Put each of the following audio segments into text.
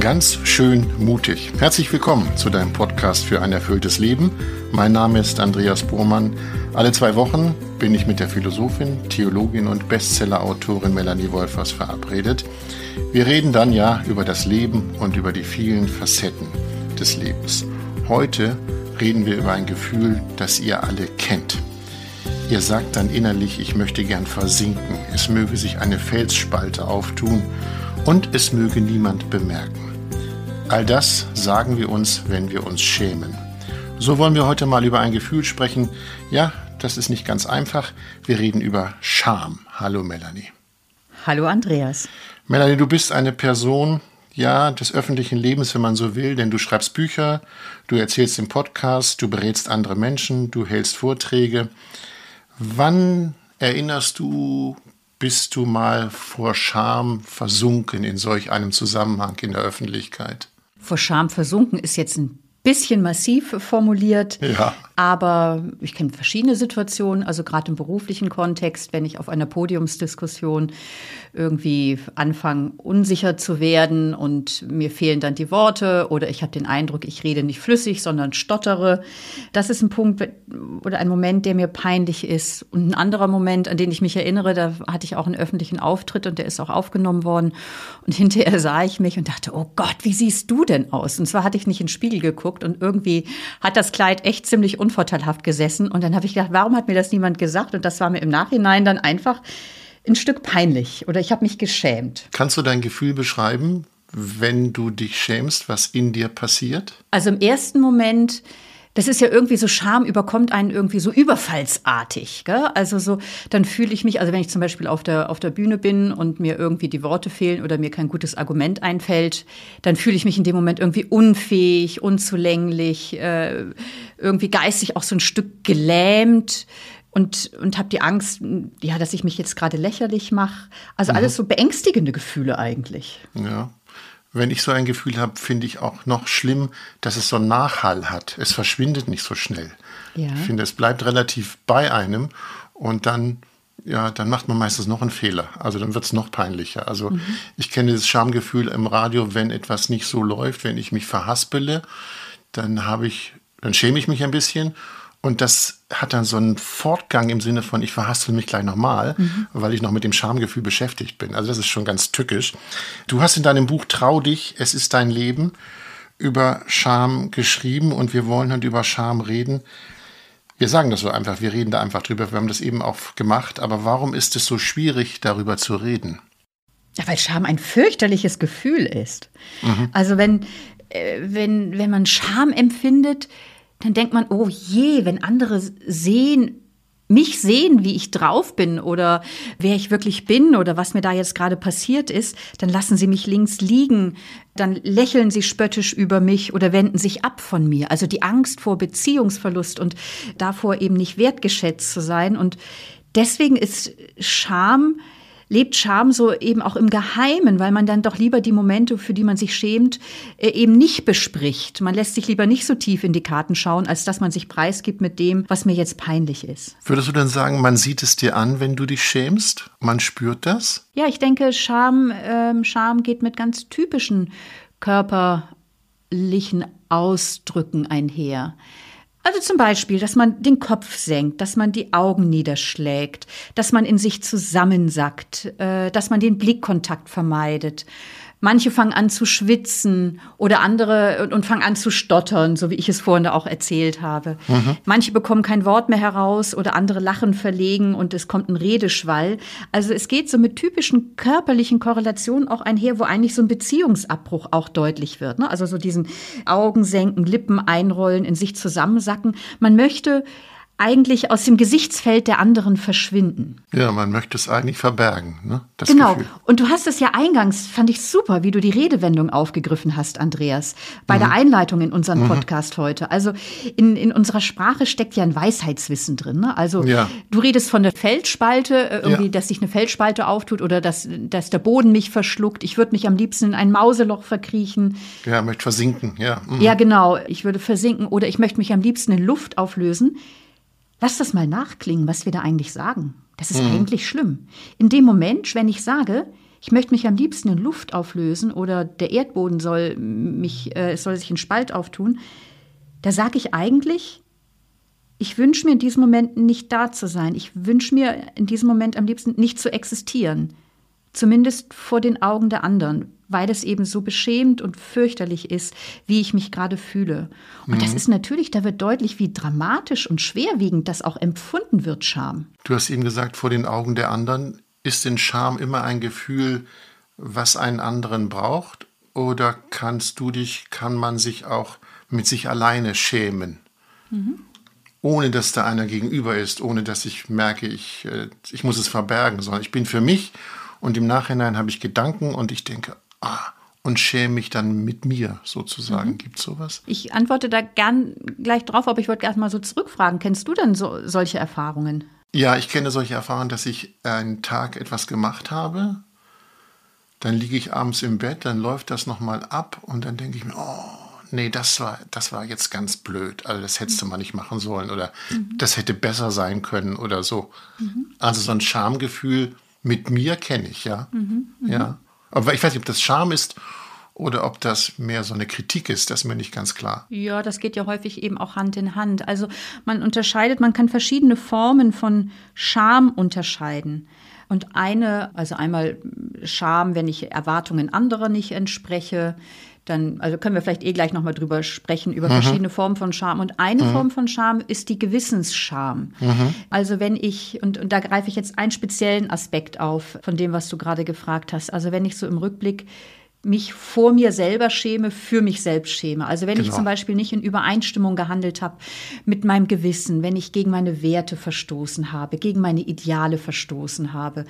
Ganz schön mutig. Herzlich willkommen zu deinem Podcast für ein erfülltes Leben. Mein Name ist Andreas Bohrmann. Alle zwei Wochen bin ich mit der Philosophin, Theologin und Bestsellerautorin Melanie Wolfers verabredet. Wir reden dann ja über das Leben und über die vielen Facetten des Lebens. Heute reden wir über ein Gefühl, das ihr alle kennt. Ihr sagt dann innerlich, ich möchte gern versinken, es möge sich eine Felsspalte auftun und es möge niemand bemerken. All das sagen wir uns, wenn wir uns schämen. So wollen wir heute mal über ein Gefühl sprechen. Ja, das ist nicht ganz einfach. Wir reden über Scham. Hallo Melanie. Hallo Andreas. Melanie, du bist eine Person, ja, des öffentlichen Lebens, wenn man so will, denn du schreibst Bücher, du erzählst im Podcast, du berätst andere Menschen, du hältst Vorträge. Wann erinnerst du, bist du mal vor Scham versunken in solch einem Zusammenhang in der Öffentlichkeit? vor Scham versunken ist jetzt ein bisschen massiv formuliert. Ja. Aber ich kenne verschiedene Situationen, also gerade im beruflichen Kontext, wenn ich auf einer Podiumsdiskussion irgendwie anfange, unsicher zu werden und mir fehlen dann die Worte oder ich habe den Eindruck, ich rede nicht flüssig, sondern stottere. Das ist ein Punkt oder ein Moment, der mir peinlich ist. Und ein anderer Moment, an den ich mich erinnere, da hatte ich auch einen öffentlichen Auftritt und der ist auch aufgenommen worden. Und hinterher sah ich mich und dachte, oh Gott, wie siehst du denn aus? Und zwar hatte ich nicht in den Spiegel geguckt und irgendwie hat das Kleid echt ziemlich unvorteilhaft gesessen. Und dann habe ich gedacht, warum hat mir das niemand gesagt? Und das war mir im Nachhinein dann einfach ein Stück peinlich oder ich habe mich geschämt. Kannst du dein Gefühl beschreiben, wenn du dich schämst, was in dir passiert? Also im ersten Moment das ist ja irgendwie so Scham überkommt einen irgendwie so überfallsartig. Gell? Also so, dann fühle ich mich, also wenn ich zum Beispiel auf der, auf der Bühne bin und mir irgendwie die Worte fehlen oder mir kein gutes Argument einfällt, dann fühle ich mich in dem Moment irgendwie unfähig, unzulänglich, äh, irgendwie geistig auch so ein Stück gelähmt und, und habe die Angst, ja, dass ich mich jetzt gerade lächerlich mache. Also mhm. alles so beängstigende Gefühle eigentlich. Ja. Wenn ich so ein Gefühl habe, finde ich auch noch schlimm, dass es so einen Nachhall hat. Es verschwindet nicht so schnell. Ja. Ich finde, es bleibt relativ bei einem und dann, ja, dann macht man meistens noch einen Fehler. Also dann wird es noch peinlicher. Also mhm. ich kenne das Schamgefühl im Radio, wenn etwas nicht so läuft, wenn ich mich verhaspele, dann habe ich, dann schäme ich mich ein bisschen und das hat dann so einen Fortgang im Sinne von, ich verhaspel mich gleich nochmal, mhm. weil ich noch mit dem Schamgefühl beschäftigt bin. Also das ist schon ganz tückisch. Du hast in deinem Buch Trau dich, es ist dein Leben über Scham geschrieben und wir wollen heute über Scham reden. Wir sagen das so einfach, wir reden da einfach drüber, wir haben das eben auch gemacht, aber warum ist es so schwierig, darüber zu reden? Ja, weil Scham ein fürchterliches Gefühl ist. Mhm. Also wenn, äh, wenn, wenn man Scham empfindet, dann denkt man, oh je, wenn andere sehen, mich sehen, wie ich drauf bin oder wer ich wirklich bin oder was mir da jetzt gerade passiert ist, dann lassen sie mich links liegen, dann lächeln sie spöttisch über mich oder wenden sich ab von mir. Also die Angst vor Beziehungsverlust und davor eben nicht wertgeschätzt zu sein. Und deswegen ist Scham lebt Scham so eben auch im Geheimen, weil man dann doch lieber die Momente, für die man sich schämt, äh, eben nicht bespricht. Man lässt sich lieber nicht so tief in die Karten schauen, als dass man sich preisgibt mit dem, was mir jetzt peinlich ist. Würdest du denn sagen, man sieht es dir an, wenn du dich schämst? Man spürt das? Ja, ich denke, Scham, äh, Scham geht mit ganz typischen körperlichen Ausdrücken einher. Also zum Beispiel, dass man den Kopf senkt, dass man die Augen niederschlägt, dass man in sich zusammensackt, äh, dass man den Blickkontakt vermeidet Manche fangen an zu schwitzen oder andere und, und, fangen an zu stottern, so wie ich es vorhin auch erzählt habe. Mhm. Manche bekommen kein Wort mehr heraus oder andere lachen verlegen und es kommt ein Redeschwall. Also es geht so mit typischen körperlichen Korrelationen auch einher, wo eigentlich so ein Beziehungsabbruch auch deutlich wird. Ne? Also so diesen Augen senken, Lippen einrollen, in sich zusammensacken. Man möchte eigentlich aus dem Gesichtsfeld der anderen verschwinden. Ja, man möchte es eigentlich verbergen. Ne? Genau. Gefühl. Und du hast es ja eingangs, fand ich super, wie du die Redewendung aufgegriffen hast, Andreas, bei mhm. der Einleitung in unseren mhm. Podcast heute. Also in, in unserer Sprache steckt ja ein Weisheitswissen drin. Ne? Also ja. du redest von der Feldspalte, äh, irgendwie, ja. dass sich eine Feldspalte auftut oder dass, dass der Boden mich verschluckt. Ich würde mich am liebsten in ein Mauseloch verkriechen. Ja, möchte versinken, ja. Mhm. Ja, genau. Ich würde versinken oder ich möchte mich am liebsten in Luft auflösen. Lass das mal nachklingen, was wir da eigentlich sagen. Das ist mhm. eigentlich schlimm. In dem Moment, wenn ich sage, ich möchte mich am liebsten in Luft auflösen oder der Erdboden soll mich, äh, es soll sich in Spalt auftun, da sage ich eigentlich, ich wünsche mir in diesem Moment nicht da zu sein. Ich wünsche mir in diesem Moment am liebsten nicht zu existieren. Zumindest vor den Augen der anderen weil es eben so beschämend und fürchterlich ist, wie ich mich gerade fühle. Und mhm. das ist natürlich, da wird deutlich, wie dramatisch und schwerwiegend das auch empfunden wird, Scham. Du hast eben gesagt, vor den Augen der anderen. Ist denn Scham immer ein Gefühl, was einen anderen braucht? Oder kannst du dich, kann man sich auch mit sich alleine schämen? Mhm. Ohne dass da einer gegenüber ist, ohne dass ich merke, ich, äh, ich muss es verbergen, sondern ich bin für mich und im Nachhinein habe ich Gedanken und ich denke, ah, und schäme mich dann mit mir sozusagen. Mhm. Gibt es sowas? Ich antworte da gern gleich drauf, aber ich wollte erst mal so zurückfragen. Kennst du denn so, solche Erfahrungen? Ja, ich kenne solche Erfahrungen, dass ich einen Tag etwas gemacht habe, dann liege ich abends im Bett, dann läuft das nochmal ab und dann denke ich mir, oh, nee, das war, das war jetzt ganz blöd. Also das hättest du mal nicht machen sollen oder mhm. das hätte besser sein können oder so. Mhm. Also so ein Schamgefühl mit mir kenne ich, ja. Mhm. Ja. Aber ich weiß nicht, ob das Scham ist oder ob das mehr so eine Kritik ist, das ist mir nicht ganz klar. Ja, das geht ja häufig eben auch Hand in Hand. Also man unterscheidet, man kann verschiedene Formen von Scham unterscheiden. Und eine, also einmal Scham, wenn ich Erwartungen anderer nicht entspreche, dann, also können wir vielleicht eh gleich nochmal drüber sprechen, über mhm. verschiedene Formen von Scham. Und eine mhm. Form von Scham ist die Gewissensscham. Mhm. Also wenn ich, und, und da greife ich jetzt einen speziellen Aspekt auf von dem, was du gerade gefragt hast. Also wenn ich so im Rückblick mich vor mir selber schäme, für mich selbst schäme. Also wenn genau. ich zum Beispiel nicht in Übereinstimmung gehandelt habe mit meinem Gewissen, wenn ich gegen meine Werte verstoßen habe, gegen meine Ideale verstoßen habe,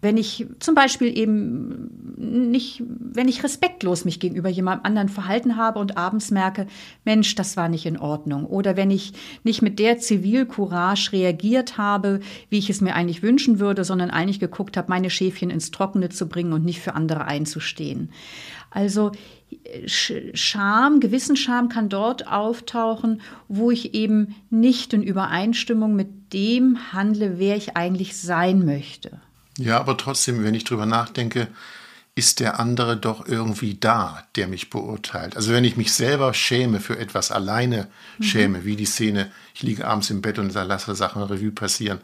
wenn ich zum Beispiel eben nicht, wenn ich respektlos mich gegenüber jemandem anderen verhalten habe und abends merke, Mensch, das war nicht in Ordnung. Oder wenn ich nicht mit der Zivilcourage reagiert habe, wie ich es mir eigentlich wünschen würde, sondern eigentlich geguckt habe, meine Schäfchen ins Trockene zu bringen und nicht für andere einzustehen. Also Scham, Gewissensscham kann dort auftauchen, wo ich eben nicht in Übereinstimmung mit dem handle, wer ich eigentlich sein möchte. Ja, aber trotzdem, wenn ich drüber nachdenke, ist der andere doch irgendwie da, der mich beurteilt. Also wenn ich mich selber schäme für etwas alleine mhm. schäme, wie die Szene, ich liege abends im Bett und lasse Sachen Revue passieren,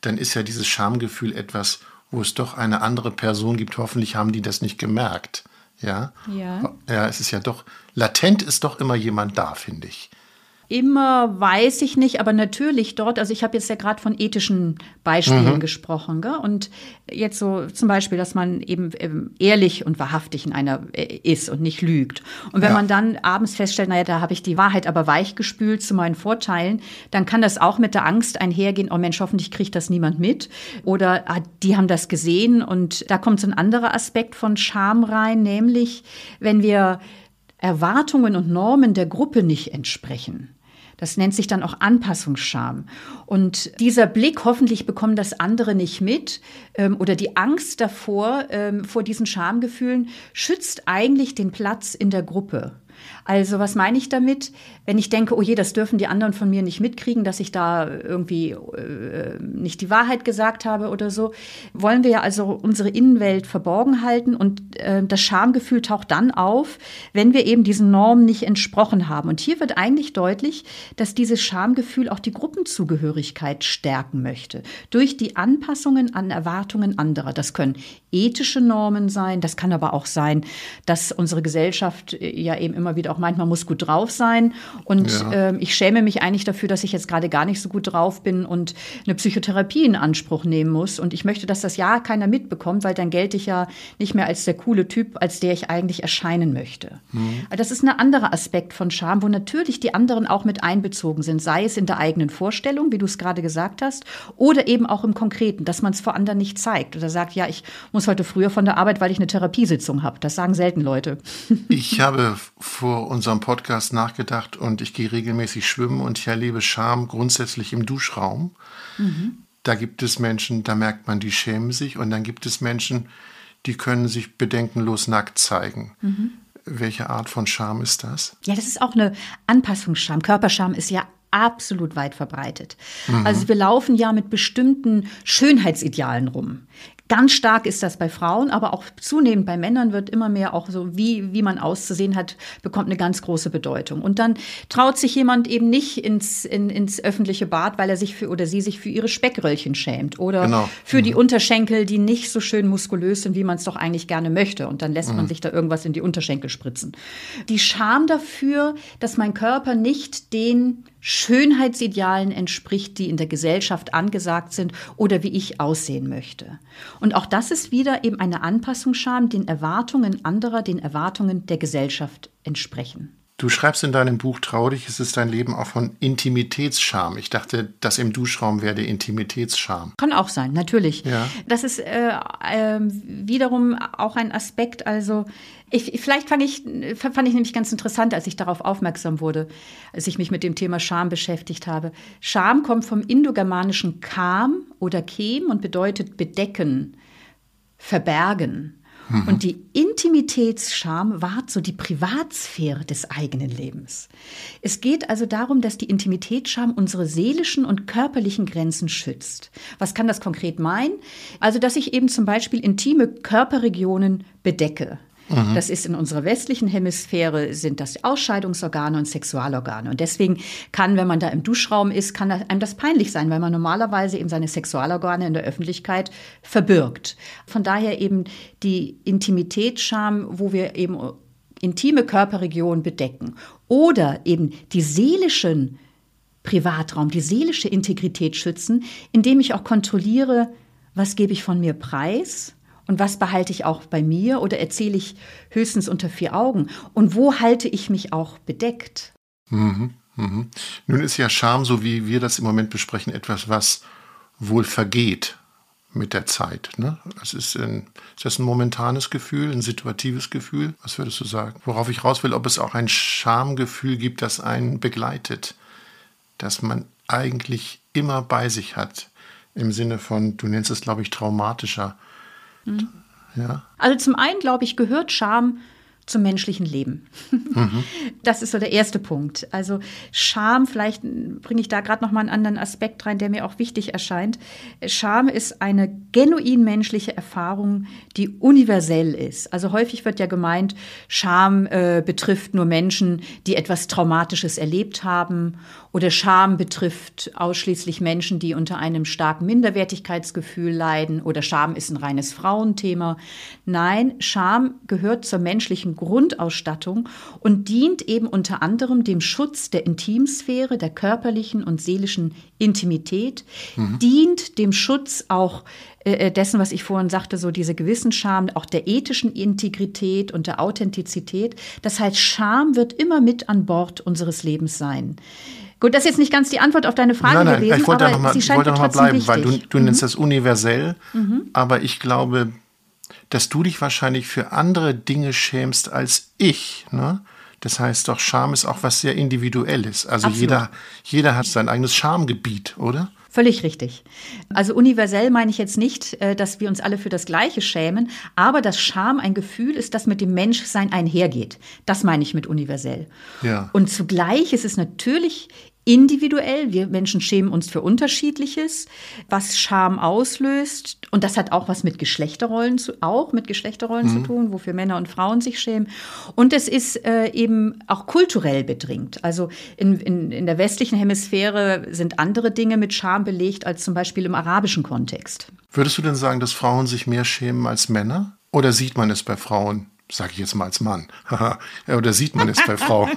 dann ist ja dieses Schamgefühl etwas, wo es doch eine andere Person gibt. Hoffentlich haben die das nicht gemerkt. Ja. Ja. Ja, es ist ja doch, latent ist doch immer jemand da, finde ich. Immer weiß ich nicht, aber natürlich dort, also ich habe jetzt ja gerade von ethischen Beispielen mhm. gesprochen, gell? und jetzt so zum Beispiel, dass man eben ähm, ehrlich und wahrhaftig in einer äh, ist und nicht lügt. Und wenn ja. man dann abends feststellt, naja, da habe ich die Wahrheit aber weichgespült zu meinen Vorteilen, dann kann das auch mit der Angst einhergehen, oh Mensch, hoffentlich kriegt das niemand mit. Oder ah, die haben das gesehen und da kommt so ein anderer Aspekt von Scham rein, nämlich wenn wir Erwartungen und Normen der Gruppe nicht entsprechen. Das nennt sich dann auch Anpassungsscham. Und dieser Blick, hoffentlich bekommen das andere nicht mit, ähm, oder die Angst davor, ähm, vor diesen Schamgefühlen, schützt eigentlich den Platz in der Gruppe. Also was meine ich damit? Wenn ich denke, oh je, das dürfen die anderen von mir nicht mitkriegen, dass ich da irgendwie äh, nicht die Wahrheit gesagt habe oder so, wollen wir ja also unsere Innenwelt verborgen halten und äh, das Schamgefühl taucht dann auf, wenn wir eben diesen Normen nicht entsprochen haben. Und hier wird eigentlich deutlich, dass dieses Schamgefühl auch die Gruppenzugehörigkeit stärken möchte durch die Anpassungen an Erwartungen anderer. Das können ethische Normen sein, das kann aber auch sein, dass unsere Gesellschaft äh, ja eben immer immer wieder auch meint, man muss gut drauf sein. Und ja. äh, ich schäme mich eigentlich dafür, dass ich jetzt gerade gar nicht so gut drauf bin und eine Psychotherapie in Anspruch nehmen muss. Und ich möchte, dass das ja keiner mitbekommt, weil dann gelte ich ja nicht mehr als der coole Typ, als der ich eigentlich erscheinen möchte. Mhm. Das ist ein anderer Aspekt von Scham, wo natürlich die anderen auch mit einbezogen sind, sei es in der eigenen Vorstellung, wie du es gerade gesagt hast, oder eben auch im Konkreten, dass man es vor anderen nicht zeigt oder sagt, ja, ich muss heute früher von der Arbeit, weil ich eine Therapiesitzung habe. Das sagen selten Leute. Ich habe vor unserem Podcast nachgedacht und ich gehe regelmäßig schwimmen und ich erlebe Scham grundsätzlich im Duschraum. Mhm. Da gibt es Menschen, da merkt man, die schämen sich und dann gibt es Menschen, die können sich bedenkenlos nackt zeigen. Mhm. Welche Art von Scham ist das? Ja, das ist auch eine Anpassungsscham. Körperscham ist ja absolut weit verbreitet. Mhm. Also wir laufen ja mit bestimmten Schönheitsidealen rum. Ganz stark ist das bei Frauen, aber auch zunehmend bei Männern wird immer mehr auch so, wie, wie man auszusehen hat, bekommt eine ganz große Bedeutung. Und dann traut sich jemand eben nicht ins, in, ins öffentliche Bad, weil er sich für oder sie sich für ihre Speckröllchen schämt oder genau. für mhm. die Unterschenkel, die nicht so schön muskulös sind, wie man es doch eigentlich gerne möchte. Und dann lässt mhm. man sich da irgendwas in die Unterschenkel spritzen. Die Scham dafür, dass mein Körper nicht den Schönheitsidealen entspricht, die in der Gesellschaft angesagt sind oder wie ich aussehen möchte. Und auch das ist wieder eben eine Anpassungsscham, den Erwartungen anderer, den Erwartungen der Gesellschaft entsprechen. Du schreibst in deinem Buch Traurig, es ist dein Leben auch von Intimitätsscham. Ich dachte, das im Duschraum wäre der Intimitätsscham. Kann auch sein, natürlich. Ja. Das ist äh, äh, wiederum auch ein Aspekt, also ich, vielleicht fand ich, fand ich nämlich ganz interessant, als ich darauf aufmerksam wurde, als ich mich mit dem Thema Scham beschäftigt habe. Scham kommt vom indogermanischen Kam oder Kem und bedeutet bedecken, verbergen. Mhm. Und die Intimitätsscham wahrt so die Privatsphäre des eigenen Lebens. Es geht also darum, dass die Intimitätsscham unsere seelischen und körperlichen Grenzen schützt. Was kann das konkret meinen? Also, dass ich eben zum Beispiel intime Körperregionen bedecke. Mhm. Das ist in unserer westlichen Hemisphäre sind das Ausscheidungsorgane und Sexualorgane. Und deswegen kann, wenn man da im Duschraum ist, kann einem das peinlich sein, weil man normalerweise eben seine Sexualorgane in der Öffentlichkeit verbirgt. Von daher eben die Intimitätsscham, wo wir eben intime Körperregionen bedecken. Oder eben die seelischen Privatraum, die seelische Integrität schützen, indem ich auch kontrolliere, was gebe ich von mir preis und was behalte ich auch bei mir oder erzähle ich höchstens unter vier Augen? Und wo halte ich mich auch bedeckt? Mhm, mhm. Nun ist ja Scham, so wie wir das im Moment besprechen, etwas, was wohl vergeht mit der Zeit. Ne? Das ist, ein, ist das ein momentanes Gefühl, ein situatives Gefühl? Was würdest du sagen? Worauf ich raus will, ob es auch ein Schamgefühl gibt, das einen begleitet, das man eigentlich immer bei sich hat, im Sinne von, du nennst es, glaube ich, traumatischer Mhm. Ja. Also zum einen, glaube ich, gehört Scham zum menschlichen Leben. Mhm. Das ist so der erste Punkt. Also Scham, vielleicht bringe ich da gerade noch mal einen anderen Aspekt rein, der mir auch wichtig erscheint. Scham ist eine genuin menschliche Erfahrung, die universell ist. Also häufig wird ja gemeint, Scham äh, betrifft nur Menschen, die etwas Traumatisches erlebt haben oder Scham betrifft ausschließlich Menschen, die unter einem starken Minderwertigkeitsgefühl leiden oder Scham ist ein reines Frauenthema. Nein, Scham gehört zur menschlichen Grundausstattung und dient eben unter anderem dem Schutz der Intimsphäre, der körperlichen und seelischen Intimität, mhm. dient dem Schutz auch äh, äh, dessen, was ich vorhin sagte, so diese Gewissensscham, auch der ethischen Integrität und der Authentizität. Das heißt, Scham wird immer mit an Bord unseres Lebens sein. Gut, das ist jetzt nicht ganz die Antwort auf deine Frage nein, nein, gewesen, ich wollte aber noch mal, sie scheint wollte noch mal bleiben, wichtig. weil du, du mhm. nennst das universell, mhm. aber ich glaube, dass du dich wahrscheinlich für andere Dinge schämst als ich. Ne? Das heißt doch, Scham ist auch was sehr Individuelles. Also jeder, jeder hat sein eigenes Schamgebiet, oder? Völlig richtig. Also universell meine ich jetzt nicht, äh, dass wir uns alle für das Gleiche schämen, aber dass Scham ein Gefühl ist, das mit dem Menschsein einhergeht. Das meine ich mit universell. Ja. Und zugleich ist es natürlich individuell. Wir Menschen schämen uns für Unterschiedliches, was Scham auslöst. Und das hat auch was mit Geschlechterrollen zu, auch mit Geschlechterrollen mhm. zu tun, wofür Männer und Frauen sich schämen. Und es ist äh, eben auch kulturell bedingt. Also in, in, in der westlichen Hemisphäre sind andere Dinge mit Scham belegt als zum Beispiel im arabischen Kontext. Würdest du denn sagen, dass Frauen sich mehr schämen als Männer? Oder sieht man es bei Frauen sage ich jetzt mal als Mann. Oder sieht man es bei Frauen?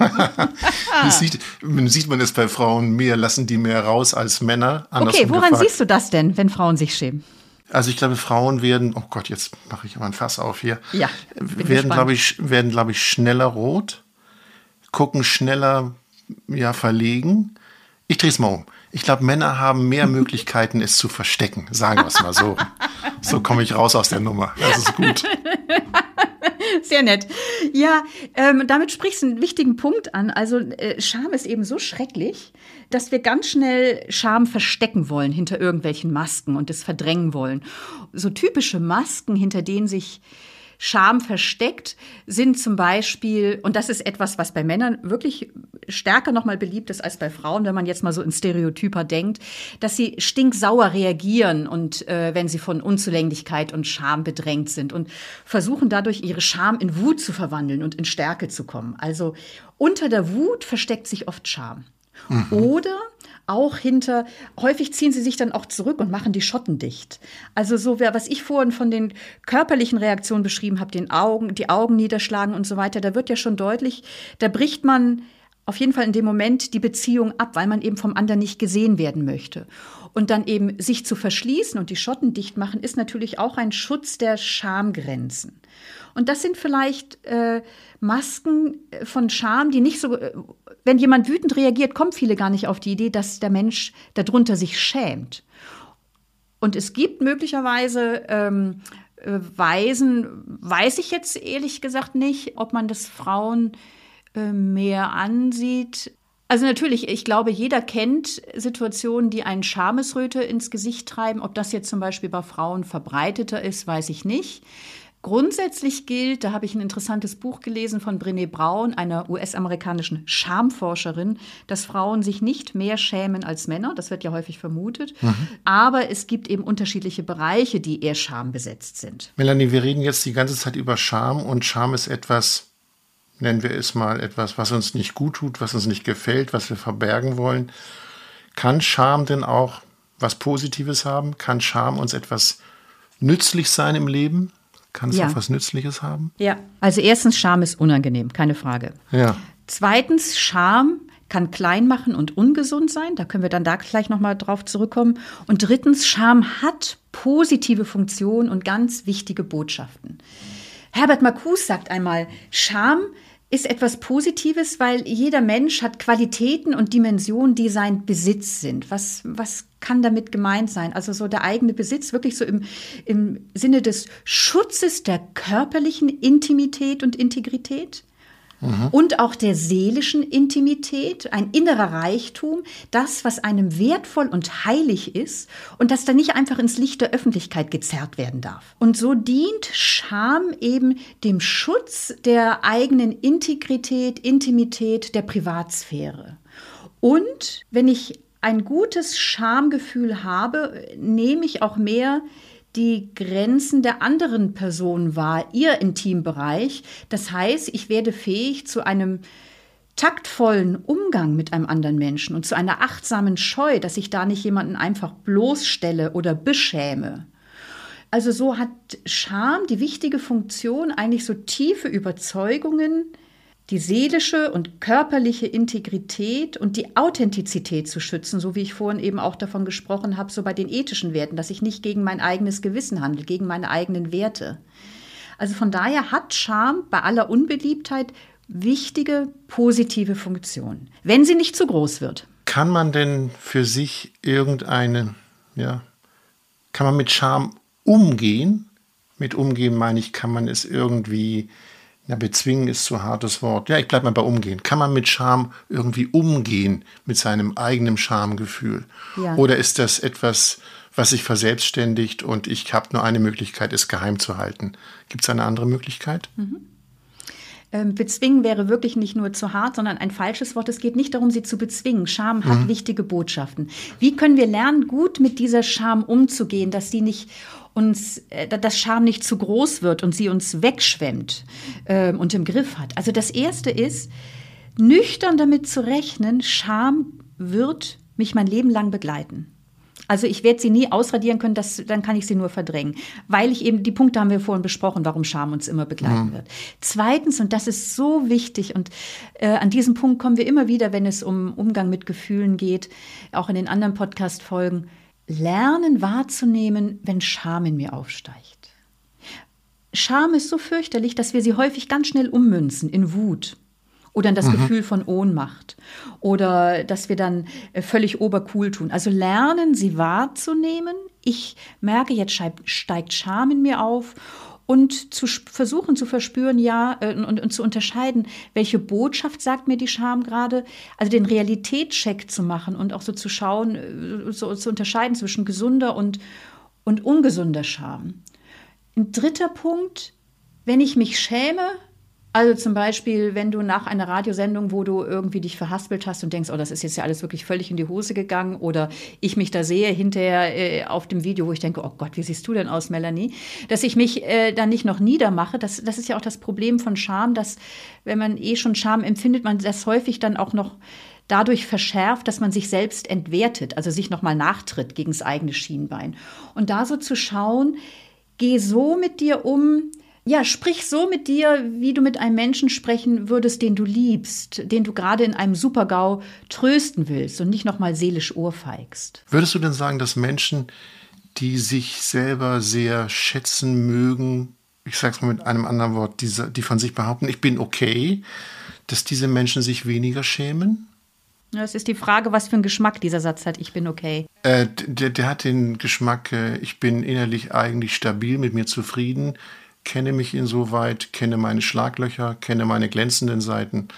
sieht, sieht man es bei Frauen mehr, lassen die mehr raus als Männer? Okay, woran gefragt. siehst du das denn, wenn Frauen sich schämen? Also ich glaube, Frauen werden, oh Gott, jetzt mache ich aber ein Fass auf hier. Ja. Werden, glaube ich, werden, glaube ich, schneller rot, gucken schneller, ja, verlegen. Ich drehe es mal um. Ich glaube, Männer haben mehr Möglichkeiten, es zu verstecken. Sagen wir es mal so. So komme ich raus aus der Nummer. Das ist gut. Sehr nett. Ja, ähm, damit sprichst du einen wichtigen Punkt an. Also äh, Scham ist eben so schrecklich, dass wir ganz schnell Scham verstecken wollen hinter irgendwelchen Masken und es verdrängen wollen. So typische Masken, hinter denen sich Scham versteckt, sind zum Beispiel, und das ist etwas, was bei Männern wirklich stärker nochmal beliebt ist als bei Frauen, wenn man jetzt mal so in Stereotyper denkt, dass sie stinksauer reagieren und äh, wenn sie von Unzulänglichkeit und Scham bedrängt sind und versuchen dadurch ihre Scham in Wut zu verwandeln und in Stärke zu kommen. Also unter der Wut versteckt sich oft Scham. Mhm. Oder auch hinter, häufig ziehen sie sich dann auch zurück und machen die Schotten dicht. Also so, was ich vorhin von den körperlichen Reaktionen beschrieben habe, den Augen, die Augen niederschlagen und so weiter, da wird ja schon deutlich, da bricht man auf jeden Fall in dem Moment die Beziehung ab, weil man eben vom anderen nicht gesehen werden möchte. Und dann eben sich zu verschließen und die Schotten dicht machen, ist natürlich auch ein Schutz der Schamgrenzen. Und das sind vielleicht äh, Masken äh, von Scham, die nicht so, äh, wenn jemand wütend reagiert, kommen viele gar nicht auf die Idee, dass der Mensch darunter sich schämt. Und es gibt möglicherweise ähm, äh, Weisen, weiß ich jetzt ehrlich gesagt nicht, ob man das Frauen äh, mehr ansieht. Also natürlich, ich glaube, jeder kennt Situationen, die einen Schamesröte ins Gesicht treiben. Ob das jetzt zum Beispiel bei Frauen verbreiteter ist, weiß ich nicht. Grundsätzlich gilt, da habe ich ein interessantes Buch gelesen von Brené Brown, einer US-amerikanischen Schamforscherin, dass Frauen sich nicht mehr schämen als Männer. Das wird ja häufig vermutet. Mhm. Aber es gibt eben unterschiedliche Bereiche, die eher schambesetzt sind. Melanie, wir reden jetzt die ganze Zeit über Scham und Scham ist etwas, nennen wir es mal, etwas, was uns nicht gut tut, was uns nicht gefällt, was wir verbergen wollen. Kann Scham denn auch was Positives haben? Kann Scham uns etwas nützlich sein im Leben? Kann es ja. auch was Nützliches haben? Ja, also erstens, Scham ist unangenehm, keine Frage. Ja. Zweitens, Scham kann klein machen und ungesund sein. Da können wir dann da gleich nochmal drauf zurückkommen. Und drittens, Scham hat positive Funktionen und ganz wichtige Botschaften. Herbert Marcuse sagt einmal, Scham ist etwas Positives, weil jeder Mensch hat Qualitäten und Dimensionen, die sein Besitz sind. Was, was kann damit gemeint sein? Also so der eigene Besitz, wirklich so im, im Sinne des Schutzes der körperlichen Intimität und Integrität? Mhm. und auch der seelischen Intimität, ein innerer Reichtum, das, was einem wertvoll und heilig ist und das dann nicht einfach ins Licht der Öffentlichkeit gezerrt werden darf. Und so dient Scham eben dem Schutz der eigenen Integrität, Intimität, der Privatsphäre. Und wenn ich ein gutes Schamgefühl habe, nehme ich auch mehr die Grenzen der anderen Person wahr, ihr Intimbereich. Das heißt, ich werde fähig zu einem taktvollen Umgang mit einem anderen Menschen und zu einer achtsamen Scheu, dass ich da nicht jemanden einfach bloßstelle oder beschäme. Also so hat Scham die wichtige Funktion, eigentlich so tiefe Überzeugungen die seelische und körperliche Integrität und die Authentizität zu schützen, so wie ich vorhin eben auch davon gesprochen habe, so bei den ethischen Werten, dass ich nicht gegen mein eigenes Gewissen handle, gegen meine eigenen Werte. Also von daher hat Scham bei aller Unbeliebtheit wichtige positive Funktionen, wenn sie nicht zu groß wird. Kann man denn für sich irgendeine, ja, kann man mit Scham umgehen? Mit umgehen meine ich, kann man es irgendwie ja, bezwingen ist zu hartes Wort. Ja, ich bleibe mal bei umgehen. Kann man mit Scham irgendwie umgehen, mit seinem eigenen Schamgefühl? Ja. Oder ist das etwas, was sich verselbstständigt und ich habe nur eine Möglichkeit, es geheim zu halten? Gibt es eine andere Möglichkeit? Mhm. Ähm, bezwingen wäre wirklich nicht nur zu hart, sondern ein falsches Wort. Es geht nicht darum, sie zu bezwingen. Scham hat mhm. wichtige Botschaften. Wie können wir lernen, gut mit dieser Scham umzugehen, dass sie nicht uns, äh, dass Scham nicht zu groß wird und sie uns wegschwemmt äh, und im Griff hat. Also das Erste ist, nüchtern damit zu rechnen, Scham wird mich mein Leben lang begleiten. Also ich werde sie nie ausradieren können, das, dann kann ich sie nur verdrängen, weil ich eben, die Punkte haben wir vorhin besprochen, warum Scham uns immer begleiten mhm. wird. Zweitens, und das ist so wichtig, und äh, an diesem Punkt kommen wir immer wieder, wenn es um Umgang mit Gefühlen geht, auch in den anderen Podcast-Folgen, lernen wahrzunehmen, wenn Scham in mir aufsteigt. Scham ist so fürchterlich, dass wir sie häufig ganz schnell ummünzen in Wut oder in das mhm. Gefühl von Ohnmacht oder dass wir dann äh, völlig obercool tun. Also lernen, sie wahrzunehmen. Ich merke, jetzt steigt Scham in mir auf und zu versuchen zu verspüren, ja, äh, und, und, zu unterscheiden, welche Botschaft sagt mir die Scham gerade, also den Realitätscheck zu machen und auch so zu schauen, äh, so zu unterscheiden zwischen gesunder und, und ungesunder Scham. Ein dritter Punkt, wenn ich mich schäme, also zum Beispiel, wenn du nach einer Radiosendung, wo du irgendwie dich verhaspelt hast und denkst, oh, das ist jetzt ja alles wirklich völlig in die Hose gegangen, oder ich mich da sehe hinterher äh, auf dem Video, wo ich denke, oh Gott, wie siehst du denn aus, Melanie? Dass ich mich äh, dann nicht noch niedermache, das, das ist ja auch das Problem von Scham, dass wenn man eh schon Scham empfindet, man das häufig dann auch noch dadurch verschärft, dass man sich selbst entwertet, also sich nochmal nachtritt gegen das eigene Schienbein. Und da so zu schauen, geh so mit dir um, ja, sprich so mit dir, wie du mit einem Menschen sprechen würdest, den du liebst, den du gerade in einem Supergau trösten willst und nicht nochmal seelisch ohrfeigst. Würdest du denn sagen, dass Menschen, die sich selber sehr schätzen mögen, ich sag's mal mit einem anderen Wort, die, die von sich behaupten, ich bin okay, dass diese Menschen sich weniger schämen? Das ist die Frage, was für einen Geschmack dieser Satz hat. Ich bin okay. Äh, der, der, hat den Geschmack, äh, ich bin innerlich eigentlich stabil, mit mir zufrieden kenne mich insoweit, kenne meine Schlaglöcher, kenne meine glänzenden Seiten,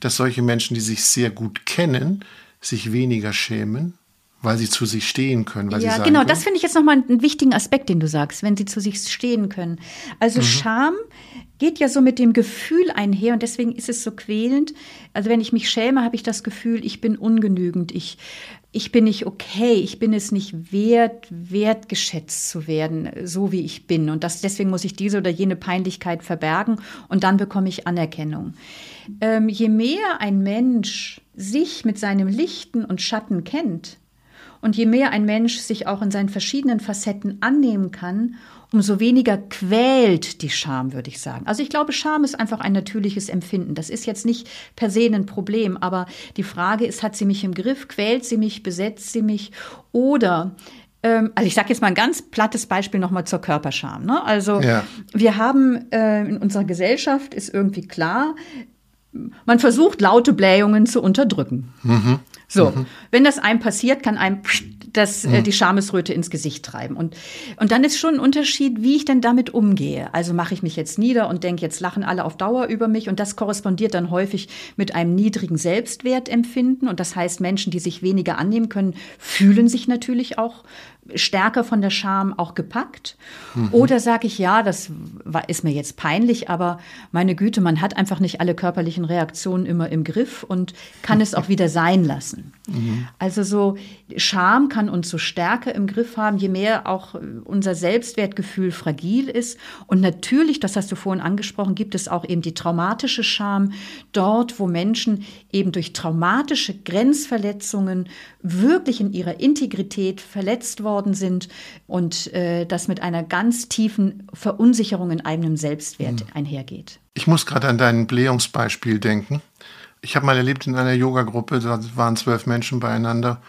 dass solche Menschen, die sich sehr gut kennen, sich weniger schämen, weil sie zu sich stehen können. Weil ja, sie sagen genau, das finde ich jetzt nochmal einen wichtigen Aspekt, den du sagst, wenn sie zu sich stehen können. Also mhm. Scham geht ja so mit dem Gefühl einher und deswegen ist es so quälend. Also wenn ich mich schäme, habe ich das Gefühl, ich bin ungenügend, ich ich bin nicht okay, ich bin es nicht wert, wertgeschätzt zu werden, so wie ich bin. Und das, deswegen muss ich diese oder jene Peinlichkeit verbergen und dann bekomme ich Anerkennung. Ähm, je mehr ein Mensch sich mit seinem Lichten und Schatten kennt und je mehr ein Mensch sich auch in seinen verschiedenen Facetten annehmen kann umso weniger quält die Scham, würde ich sagen. Also ich glaube, Scham ist einfach ein natürliches Empfinden. Das ist jetzt nicht per se ein Problem, aber die Frage ist, hat sie mich im Griff, quält sie mich, besetzt sie mich oder ähm, also ich sage jetzt mal ein ganz plattes Beispiel nochmal zur Körperscham. Ne? Also ja. wir haben äh, in unserer Gesellschaft ist irgendwie klar, man versucht laute Blähungen zu unterdrücken. Mhm. So, mhm. wenn das einem passiert, kann einem das, äh, mhm. die Schamesröte ins Gesicht treiben. Und, und dann ist schon ein Unterschied, wie ich denn damit umgehe. Also mache ich mich jetzt nieder und denke, jetzt lachen alle auf Dauer über mich. Und das korrespondiert dann häufig mit einem niedrigen Selbstwertempfinden. Und das heißt, Menschen, die sich weniger annehmen können, fühlen sich natürlich auch stärker von der Scham auch gepackt? Mhm. Oder sage ich, ja, das ist mir jetzt peinlich, aber meine Güte, man hat einfach nicht alle körperlichen Reaktionen immer im Griff und kann es auch wieder sein lassen. Mhm. Also so Scham kann uns so stärker im Griff haben, je mehr auch unser Selbstwertgefühl fragil ist. Und natürlich, das hast du vorhin angesprochen, gibt es auch eben die traumatische Scham, dort, wo Menschen eben durch traumatische Grenzverletzungen wirklich in ihrer Integrität verletzt worden worden sind und äh, das mit einer ganz tiefen Verunsicherung in eigenem Selbstwert mhm. einhergeht. Ich muss gerade an dein Blähungsbeispiel denken. Ich habe mal erlebt in einer Yoga-Gruppe, da waren zwölf Menschen beieinander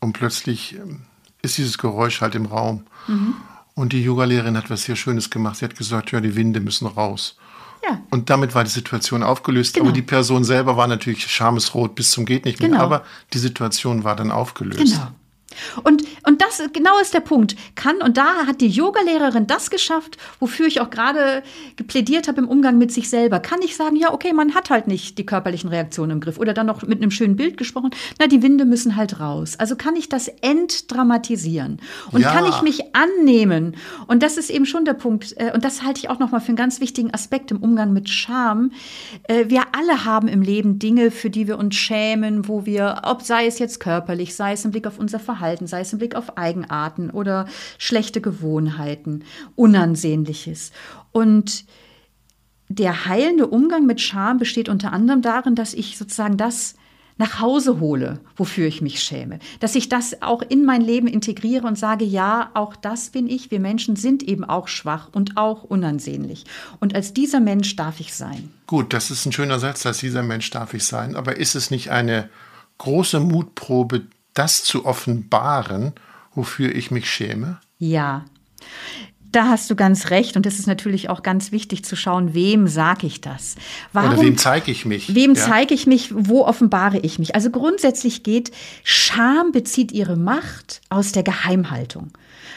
und plötzlich ähm, ist dieses Geräusch halt im Raum. Mhm. Und die Yogalehrerin hat was sehr Schönes gemacht. Sie hat gesagt, ja, die Winde müssen raus. Ja. Und damit war die Situation aufgelöst. Genau. Aber die Person selber war natürlich schamesrot bis zum geht nicht mehr. Genau. Aber die Situation war dann aufgelöst. Genau. Und, und das genau ist der Punkt. Kann, und da hat die Yogalehrerin das geschafft, wofür ich auch gerade geplädiert habe im Umgang mit sich selber. Kann ich sagen, ja, okay, man hat halt nicht die körperlichen Reaktionen im Griff. Oder dann noch mit einem schönen Bild gesprochen, na, die Winde müssen halt raus. Also kann ich das entdramatisieren. Und ja. kann ich mich annehmen. Und das ist eben schon der Punkt. Äh, und das halte ich auch nochmal für einen ganz wichtigen Aspekt im Umgang mit Scham. Äh, wir alle haben im Leben Dinge, für die wir uns schämen, wo wir, ob sei es jetzt körperlich, sei es im Blick auf unser Verhalten, Verhalten, sei es im Blick auf Eigenarten oder schlechte Gewohnheiten, Unansehnliches. Und der heilende Umgang mit Scham besteht unter anderem darin, dass ich sozusagen das nach Hause hole, wofür ich mich schäme. Dass ich das auch in mein Leben integriere und sage, ja, auch das bin ich. Wir Menschen sind eben auch schwach und auch unansehnlich. Und als dieser Mensch darf ich sein. Gut, das ist ein schöner Satz, als dieser Mensch darf ich sein. Aber ist es nicht eine große Mutprobe, das zu offenbaren, wofür ich mich schäme? Ja. Da hast du ganz recht und es ist natürlich auch ganz wichtig zu schauen, wem sage ich das? Warum, Oder wem zeige ich mich? Wem ja. zeige ich mich? Wo offenbare ich mich? Also grundsätzlich geht, Scham bezieht ihre Macht aus der Geheimhaltung.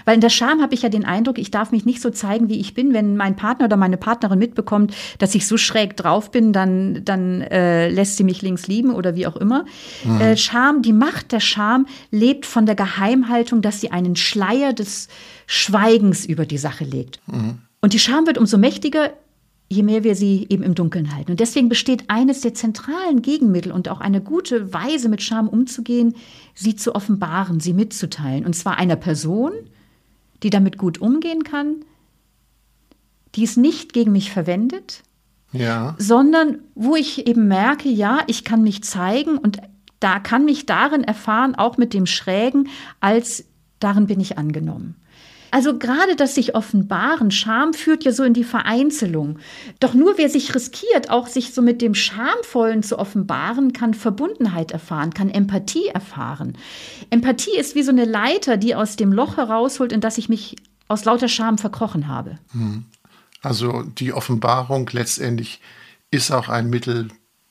Weil in der Scham habe ich ja den Eindruck, ich darf mich nicht so zeigen, wie ich bin. Wenn mein Partner oder meine Partnerin mitbekommt, dass ich so schräg drauf bin, dann, dann äh, lässt sie mich links lieben oder wie auch immer. Mhm. Äh, Scham, die Macht der Scham lebt von der Geheimhaltung, dass sie einen Schleier des Schweigens über die Sache legt. Mhm. Und die Scham wird umso mächtiger, je mehr wir sie eben im Dunkeln halten. Und deswegen besteht eines der zentralen Gegenmittel und auch eine gute Weise, mit Scham umzugehen, sie zu offenbaren, sie mitzuteilen. Und zwar einer Person, die damit gut umgehen kann, die es nicht gegen mich verwendet, ja. sondern wo ich eben merke, ja, ich kann mich zeigen und da kann mich darin erfahren, auch mit dem Schrägen, als darin bin ich angenommen. Also gerade das sich offenbaren, Scham führt ja so in die Vereinzelung. Doch nur wer sich riskiert, auch sich so mit dem Schamvollen zu offenbaren, kann Verbundenheit erfahren, kann Empathie erfahren. Empathie ist wie so eine Leiter, die aus dem Loch herausholt, in das ich mich aus lauter Scham verkrochen habe. Hm. Also die Offenbarung letztendlich ist auch ein Mittel,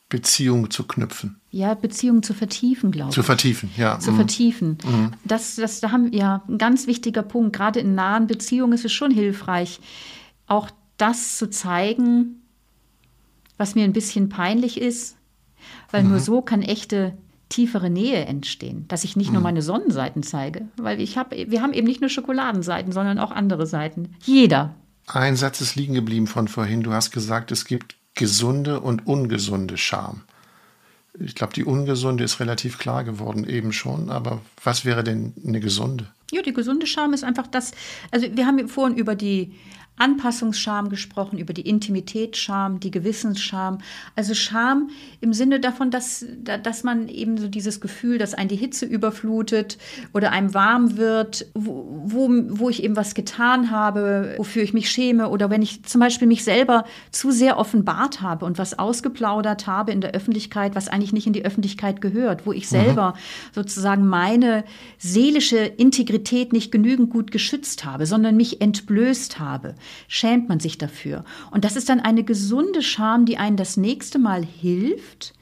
Beziehung zu knüpfen. Ja, Beziehung zu vertiefen, glaube ich. Zu vertiefen, ja. Zu mhm. vertiefen. Mhm. Das, das, da haben ja ein ganz wichtiger Punkt. Gerade in nahen Beziehungen ist es schon hilfreich, auch das zu zeigen, was mir ein bisschen peinlich ist, weil mhm. nur so kann echte tiefere Nähe entstehen, dass ich nicht nur mhm. meine Sonnenseiten zeige, weil ich habe, wir haben eben nicht nur Schokoladenseiten, sondern auch andere Seiten. Jeder. Ein Satz ist liegen geblieben von vorhin. Du hast gesagt, es gibt gesunde und ungesunde Scham. Ich glaube, die ungesunde ist relativ klar geworden eben schon, aber was wäre denn eine gesunde? Ja, die gesunde Scham ist einfach das, also wir haben vorhin über die Anpassungsscham gesprochen, über die Intimitätsscham, die Gewissensscham. Also Scham im Sinne davon, dass, dass man eben so dieses Gefühl, dass einen die Hitze überflutet oder einem warm wird, wo, wo, wo ich eben was getan habe, wofür ich mich schäme oder wenn ich zum Beispiel mich selber zu sehr offenbart habe und was ausgeplaudert habe in der Öffentlichkeit, was eigentlich nicht in die Öffentlichkeit gehört, wo ich mhm. selber mhm. sozusagen meine seelische Integrität nicht genügend gut geschützt habe, sondern mich entblößt habe schämt man sich dafür. Und das ist dann eine gesunde Scham, die einen das nächste Mal hilft,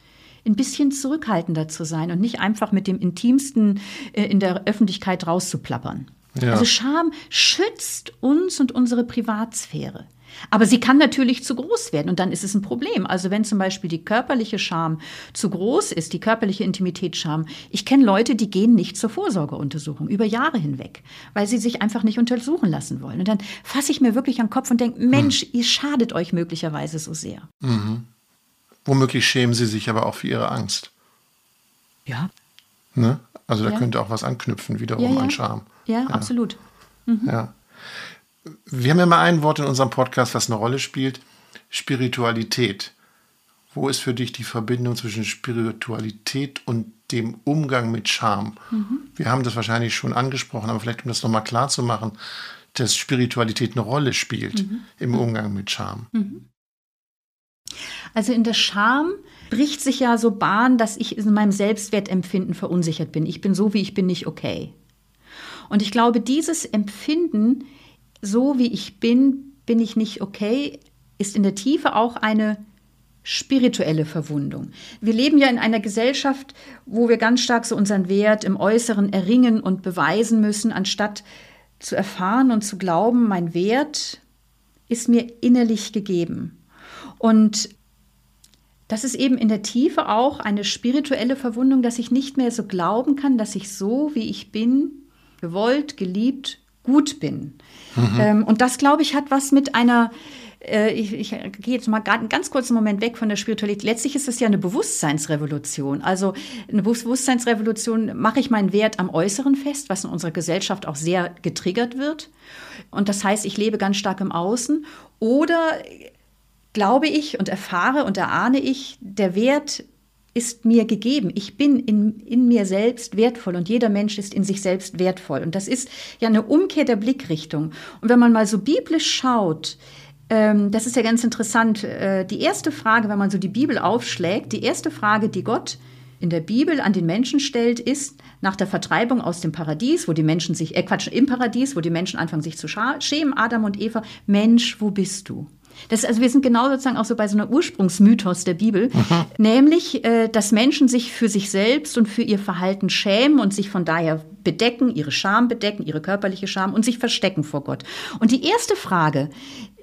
ein bisschen zurückhaltender zu sein und nicht einfach mit dem Intimsten äh, in der Öffentlichkeit rauszuplappern. Ja. Also Scham schützt uns und unsere Privatsphäre. Aber sie kann natürlich zu groß werden und dann ist es ein Problem. Also wenn zum Beispiel die körperliche Scham zu groß ist, die körperliche Intimitätsscham. Ich kenne Leute, die gehen nicht zur Vorsorgeuntersuchung über Jahre hinweg, weil sie sich einfach nicht untersuchen lassen wollen. Und dann fasse ich mir wirklich an den Kopf und denke, Mensch, hm. ihr schadet euch möglicherweise so sehr. Mhm. Womöglich schämen sie sich aber auch für ihre Angst. Ja. Ne? Also da ja. könnte auch was anknüpfen, wiederum ja, ja. an Scham. Ja, ja. absolut. Mhm. Ja wir haben ja mal ein Wort in unserem Podcast, was eine Rolle spielt: Spiritualität. Wo ist für dich die Verbindung zwischen Spiritualität und dem Umgang mit Scham? Mhm. Wir haben das wahrscheinlich schon angesprochen, aber vielleicht, um das nochmal klar zu machen, dass Spiritualität eine Rolle spielt mhm. im Umgang mit Scham. Mhm. Also in der Scham bricht sich ja so Bahn, dass ich in meinem Selbstwertempfinden verunsichert bin. Ich bin so, wie ich bin, nicht okay. Und ich glaube, dieses Empfinden so wie ich bin, bin ich nicht okay, ist in der Tiefe auch eine spirituelle Verwundung. Wir leben ja in einer Gesellschaft, wo wir ganz stark so unseren Wert im Äußeren erringen und beweisen müssen, anstatt zu erfahren und zu glauben, mein Wert ist mir innerlich gegeben. Und das ist eben in der Tiefe auch eine spirituelle Verwundung, dass ich nicht mehr so glauben kann, dass ich so, wie ich bin, gewollt, geliebt, gut bin. Mhm. Ähm, und das, glaube ich, hat was mit einer äh, ich, ich gehe jetzt mal einen ganz kurzen Moment weg von der Spiritualität. Letztlich ist es ja eine Bewusstseinsrevolution. Also eine Bewusstseinsrevolution mache ich meinen Wert am Äußeren fest, was in unserer Gesellschaft auch sehr getriggert wird. Und das heißt, ich lebe ganz stark im Außen. Oder glaube ich und erfahre und erahne ich, der Wert ist mir gegeben. Ich bin in, in mir selbst wertvoll und jeder Mensch ist in sich selbst wertvoll. Und das ist ja eine Umkehr der Blickrichtung. Und wenn man mal so biblisch schaut, ähm, das ist ja ganz interessant. Äh, die erste Frage, wenn man so die Bibel aufschlägt, die erste Frage, die Gott in der Bibel an den Menschen stellt, ist nach der Vertreibung aus dem Paradies, wo die Menschen sich, äh Quatsch, im Paradies, wo die Menschen anfangen sich zu schämen, Adam und Eva, Mensch, wo bist du? Das, also wir sind genau sozusagen auch so bei so einer Ursprungsmythos der Bibel, Aha. nämlich, äh, dass Menschen sich für sich selbst und für ihr Verhalten schämen und sich von daher bedecken, ihre Scham bedecken, ihre körperliche Scham und sich verstecken vor Gott. Und die erste Frage,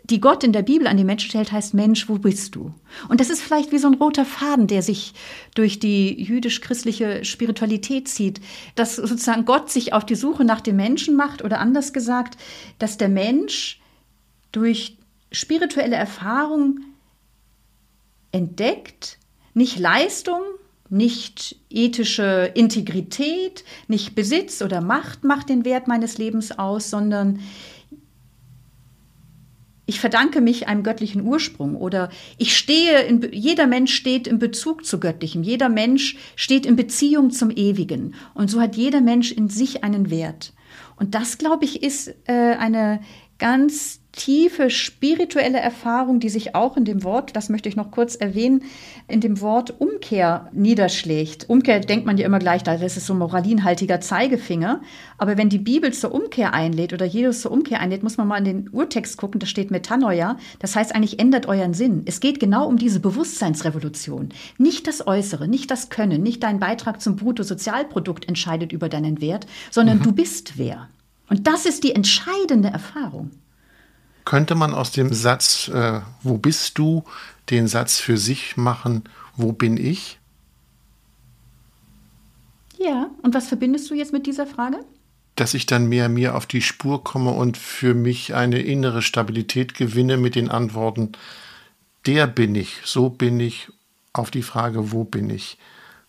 die Gott in der Bibel an die Menschen stellt, heißt Mensch, wo bist du? Und das ist vielleicht wie so ein roter Faden, der sich durch die jüdisch-christliche Spiritualität zieht, dass sozusagen Gott sich auf die Suche nach dem Menschen macht oder anders gesagt, dass der Mensch durch spirituelle Erfahrung entdeckt, nicht Leistung, nicht ethische Integrität, nicht Besitz oder Macht macht den Wert meines Lebens aus, sondern ich verdanke mich einem göttlichen Ursprung oder ich stehe, in, jeder Mensch steht in Bezug zu Göttlichem, jeder Mensch steht in Beziehung zum Ewigen und so hat jeder Mensch in sich einen Wert. Und das, glaube ich, ist äh, eine ganz tiefe spirituelle Erfahrung, die sich auch in dem Wort, das möchte ich noch kurz erwähnen, in dem Wort Umkehr niederschlägt. Umkehr denkt man ja immer gleich, das ist so ein moralinhaltiger Zeigefinger. Aber wenn die Bibel zur Umkehr einlädt oder Jesus zur Umkehr einlädt, muss man mal in den Urtext gucken, da steht Metanoia. Das heißt eigentlich, ändert euren Sinn. Es geht genau um diese Bewusstseinsrevolution. Nicht das Äußere, nicht das Können, nicht dein Beitrag zum Bruttosozialprodukt entscheidet über deinen Wert, sondern mhm. du bist wer. Und das ist die entscheidende Erfahrung. Könnte man aus dem Satz, äh, wo bist du, den Satz für sich machen, wo bin ich? Ja, und was verbindest du jetzt mit dieser Frage? Dass ich dann mehr mir auf die Spur komme und für mich eine innere Stabilität gewinne mit den Antworten, der bin ich, so bin ich, auf die Frage, wo bin ich.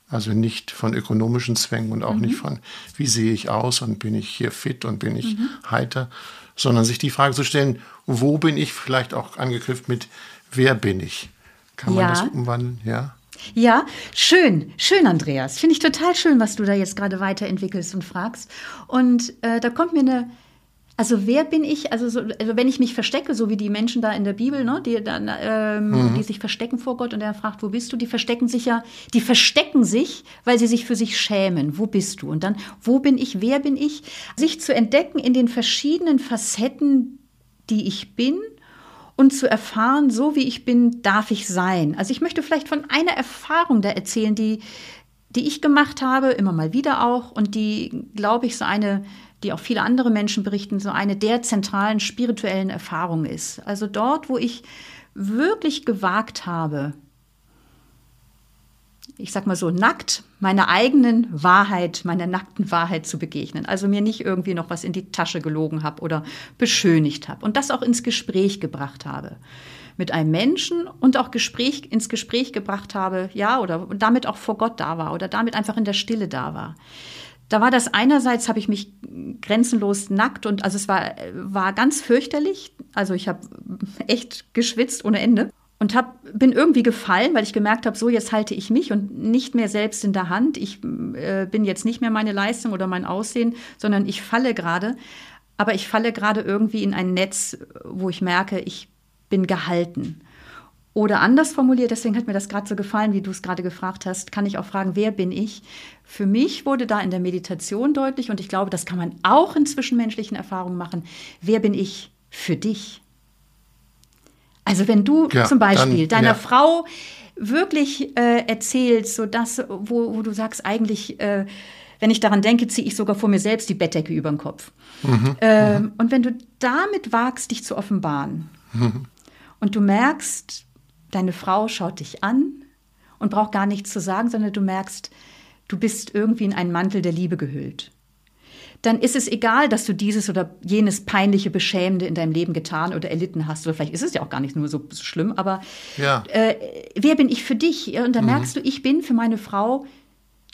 Also nicht von ökonomischen Zwängen und auch mhm. nicht von, wie sehe ich aus und bin ich hier fit und bin ich mhm. heiter, sondern sich die Frage zu stellen, wo bin ich, vielleicht auch angeknüpft mit, wer bin ich? Kann man ja. das umwandeln? Ja. Ja, schön, schön, Andreas. Finde ich total schön, was du da jetzt gerade weiterentwickelst und fragst. Und äh, da kommt mir eine, also wer bin ich? Also, so, also, wenn ich mich verstecke, so wie die Menschen da in der Bibel, ne, die, dann, ähm, mhm. die sich verstecken vor Gott und er fragt, wo bist du? Die verstecken sich ja, die verstecken sich, weil sie sich für sich schämen. Wo bist du? Und dann, wo bin ich? Wer bin ich? Sich zu entdecken in den verschiedenen Facetten, die ich bin und zu erfahren, so wie ich bin, darf ich sein. Also ich möchte vielleicht von einer Erfahrung da erzählen, die, die ich gemacht habe, immer mal wieder auch und die, glaube ich, so eine die auch viele andere Menschen berichten, so eine der zentralen spirituellen Erfahrungen ist. Also dort, wo ich wirklich gewagt habe, ich sag mal so, nackt meiner eigenen Wahrheit, meiner nackten Wahrheit zu begegnen. Also mir nicht irgendwie noch was in die Tasche gelogen habe oder beschönigt habe und das auch ins Gespräch gebracht habe mit einem Menschen und auch Gespräch, ins Gespräch gebracht habe, ja, oder damit auch vor Gott da war oder damit einfach in der Stille da war. Da war das einerseits, habe ich mich grenzenlos nackt und also es war, war ganz fürchterlich. Also ich habe echt geschwitzt ohne Ende und hab, bin irgendwie gefallen, weil ich gemerkt habe, so jetzt halte ich mich und nicht mehr selbst in der Hand. Ich äh, bin jetzt nicht mehr meine Leistung oder mein Aussehen, sondern ich falle gerade. Aber ich falle gerade irgendwie in ein Netz, wo ich merke, ich bin gehalten. Oder anders formuliert, deswegen hat mir das gerade so gefallen, wie du es gerade gefragt hast, kann ich auch fragen, wer bin ich? Für mich wurde da in der Meditation deutlich, und ich glaube, das kann man auch in zwischenmenschlichen Erfahrungen machen, wer bin ich für dich? Also wenn du ja, zum Beispiel dann, deiner ja. Frau wirklich äh, erzählst, so das, wo, wo du sagst, eigentlich, äh, wenn ich daran denke, ziehe ich sogar vor mir selbst die Bettdecke über den Kopf. Mhm, mhm. Und wenn du damit wagst, dich zu offenbaren mhm. und du merkst, deine Frau schaut dich an und braucht gar nichts zu sagen, sondern du merkst, du bist irgendwie in einen Mantel der Liebe gehüllt dann ist es egal, dass du dieses oder jenes peinliche, beschämende in deinem Leben getan oder erlitten hast. Oder vielleicht ist es ja auch gar nicht nur so schlimm, aber ja. äh, wer bin ich für dich? Und dann mhm. merkst du, ich bin für meine Frau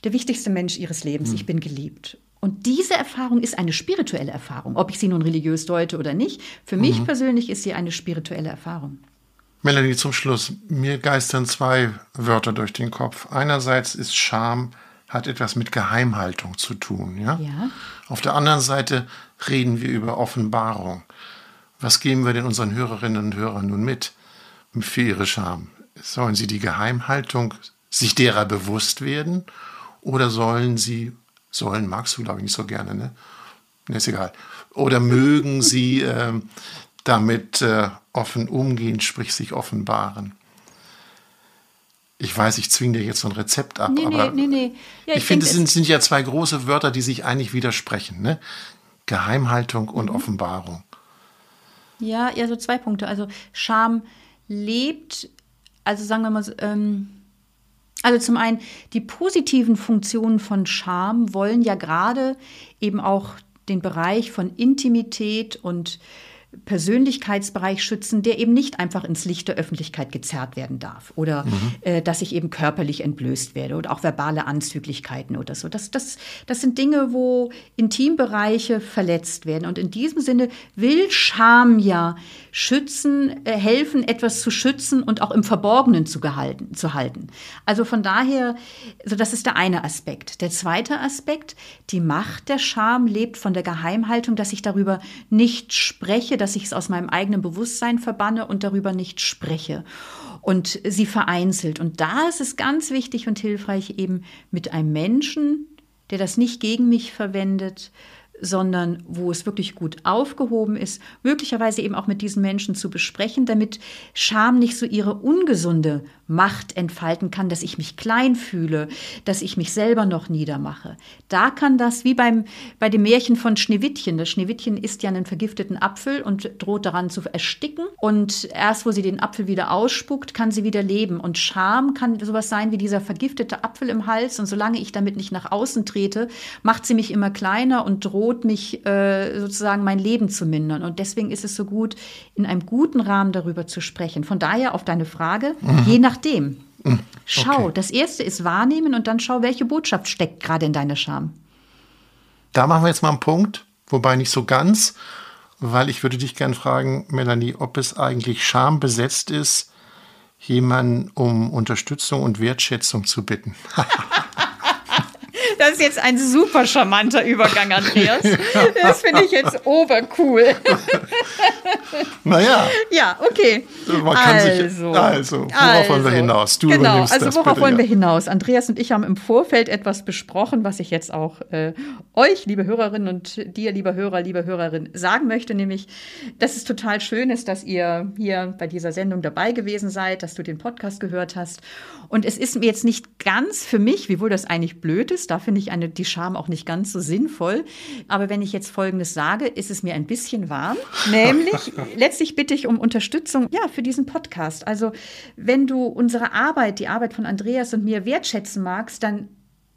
der wichtigste Mensch ihres Lebens. Mhm. Ich bin geliebt. Und diese Erfahrung ist eine spirituelle Erfahrung, ob ich sie nun religiös deute oder nicht. Für mhm. mich persönlich ist sie eine spirituelle Erfahrung. Melanie, zum Schluss. Mir geistern zwei Wörter durch den Kopf. Einerseits ist Scham, hat etwas mit Geheimhaltung zu tun. Ja? ja. Auf der anderen Seite reden wir über Offenbarung. Was geben wir denn unseren Hörerinnen und Hörern nun mit für ihre Scham? Sollen sie die Geheimhaltung sich derer bewusst werden oder sollen sie, sollen magst du glaube ich nicht so gerne, ne? ist egal. Oder mögen sie äh, damit äh, offen umgehen, sprich sich offenbaren? Ich weiß, ich zwinge dir jetzt so ein Rezept ab, nee, aber nee, nee, ja, ich, ich finde, es sind, sind, ja zwei große Wörter, die sich eigentlich widersprechen. Ne? Geheimhaltung und mhm. Offenbarung. Ja, ja, so zwei Punkte. Also Scham lebt, also sagen wir mal, ähm, also zum einen, die positiven Funktionen von Scham wollen ja gerade eben auch den Bereich von Intimität und Persönlichkeitsbereich schützen, der eben nicht einfach ins Licht der Öffentlichkeit gezerrt werden darf oder mhm. äh, dass ich eben körperlich entblößt werde oder auch verbale Anzüglichkeiten oder so. Das, das, das sind Dinge, wo Intimbereiche verletzt werden. Und in diesem Sinne will Scham ja schützen, äh, helfen, etwas zu schützen und auch im Verborgenen zu, gehalten, zu halten. Also von daher, so das ist der eine Aspekt. Der zweite Aspekt, die Macht der Scham lebt von der Geheimhaltung, dass ich darüber nicht spreche, dass ich es aus meinem eigenen Bewusstsein verbanne und darüber nicht spreche und sie vereinzelt. Und da ist es ganz wichtig und hilfreich, eben mit einem Menschen, der das nicht gegen mich verwendet, sondern wo es wirklich gut aufgehoben ist, möglicherweise eben auch mit diesen Menschen zu besprechen, damit Scham nicht so ihre ungesunde Macht entfalten kann, dass ich mich klein fühle, dass ich mich selber noch niedermache. Da kann das, wie beim, bei dem Märchen von Schneewittchen, das Schneewittchen isst ja einen vergifteten Apfel und droht daran zu ersticken. Und erst, wo sie den Apfel wieder ausspuckt, kann sie wieder leben. Und Scham kann sowas sein wie dieser vergiftete Apfel im Hals. Und solange ich damit nicht nach außen trete, macht sie mich immer kleiner und droht mich äh, sozusagen mein Leben zu mindern. Und deswegen ist es so gut, in einem guten Rahmen darüber zu sprechen. Von daher auf deine Frage, mhm. je nach nachdem. Hm, schau, okay. das erste ist wahrnehmen und dann schau, welche Botschaft steckt gerade in deiner Scham. Da machen wir jetzt mal einen Punkt, wobei nicht so ganz, weil ich würde dich gerne fragen, Melanie, ob es eigentlich schambesetzt ist, jemanden um Unterstützung und Wertschätzung zu bitten. Das ist jetzt ein super charmanter Übergang, Andreas. Das finde ich jetzt obercool. Naja. Ja, okay. Man kann also, sich, also, worauf also, wollen wir hinaus? Du genau, also worauf bitte, wollen wir hinaus? Andreas und ich haben im Vorfeld etwas besprochen, was ich jetzt auch äh, euch, liebe Hörerinnen und dir, lieber Hörer, liebe Hörerin, sagen möchte, nämlich, dass es total schön ist, dass ihr hier bei dieser Sendung dabei gewesen seid, dass du den Podcast gehört hast. Und es ist mir jetzt nicht ganz für mich, wiewohl das eigentlich blöd ist, dafür finde ich eine, die Scham auch nicht ganz so sinnvoll. Aber wenn ich jetzt Folgendes sage, ist es mir ein bisschen warm. Nämlich, letztlich bitte ich um Unterstützung, ja, für diesen Podcast. Also, wenn du unsere Arbeit, die Arbeit von Andreas und mir wertschätzen magst, dann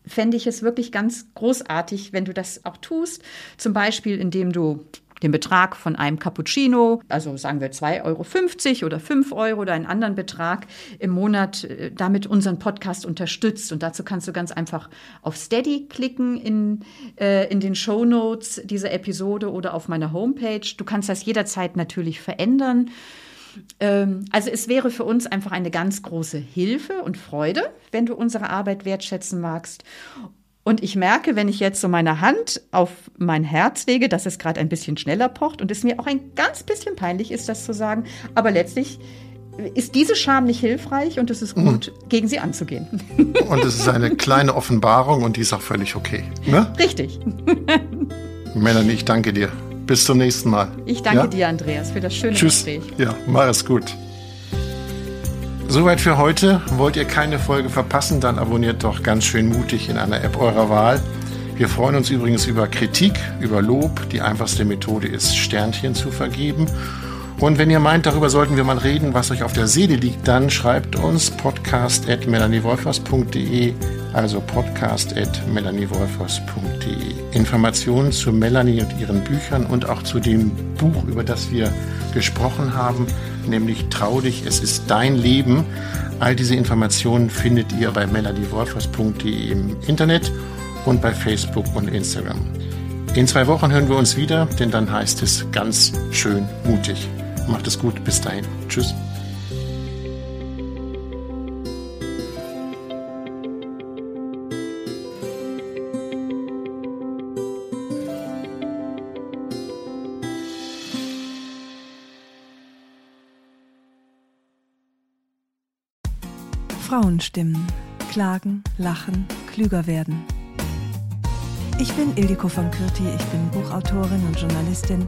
fände ich es wirklich ganz großartig, wenn du das auch tust. Zum Beispiel, indem du den Betrag von einem Cappuccino, also sagen wir 2,50 Euro oder 5 Euro oder einen anderen Betrag im Monat äh, damit unseren Podcast unterstützt. Und dazu kannst du ganz einfach auf Steady klicken in, äh, in den Show Notes dieser Episode oder auf meiner Homepage. Du kannst das jederzeit natürlich verändern. Ähm, also es wäre für uns einfach eine ganz große Hilfe und Freude, wenn du unsere Arbeit wertschätzen magst. Und ich merke, wenn ich jetzt so meine Hand auf mein Herz lege, dass es gerade ein bisschen schneller pocht und es mir auch ein ganz bisschen peinlich ist, das zu sagen. Aber letztlich ist diese Scham nicht hilfreich und es ist gut, mhm. gegen sie anzugehen. Und es ist eine kleine Offenbarung und die ist auch völlig okay. Ne? Richtig. Melanie, ich danke dir. Bis zum nächsten Mal. Ich danke ja? dir, Andreas, für das schöne Tschüss. Gespräch. Ja, mach es gut. Soweit für heute. Wollt ihr keine Folge verpassen, dann abonniert doch ganz schön mutig in einer App eurer Wahl. Wir freuen uns übrigens über Kritik, über Lob. Die einfachste Methode ist, Sternchen zu vergeben. Und wenn ihr meint, darüber sollten wir mal reden, was euch auf der Seele liegt, dann schreibt uns podcast.melaniewolfers.de, also podcast.melaniewolfers.de. Informationen zu Melanie und ihren Büchern und auch zu dem Buch, über das wir gesprochen haben, nämlich Trau dich, es ist dein Leben. All diese Informationen findet ihr bei melaniewolfers.de im Internet und bei Facebook und Instagram. In zwei Wochen hören wir uns wieder, denn dann heißt es ganz schön mutig. Macht es gut. Bis dahin. Tschüss. Frauen stimmen, Klagen, lachen, klüger werden. Ich bin Ildiko von Kürti, ich bin Buchautorin und Journalistin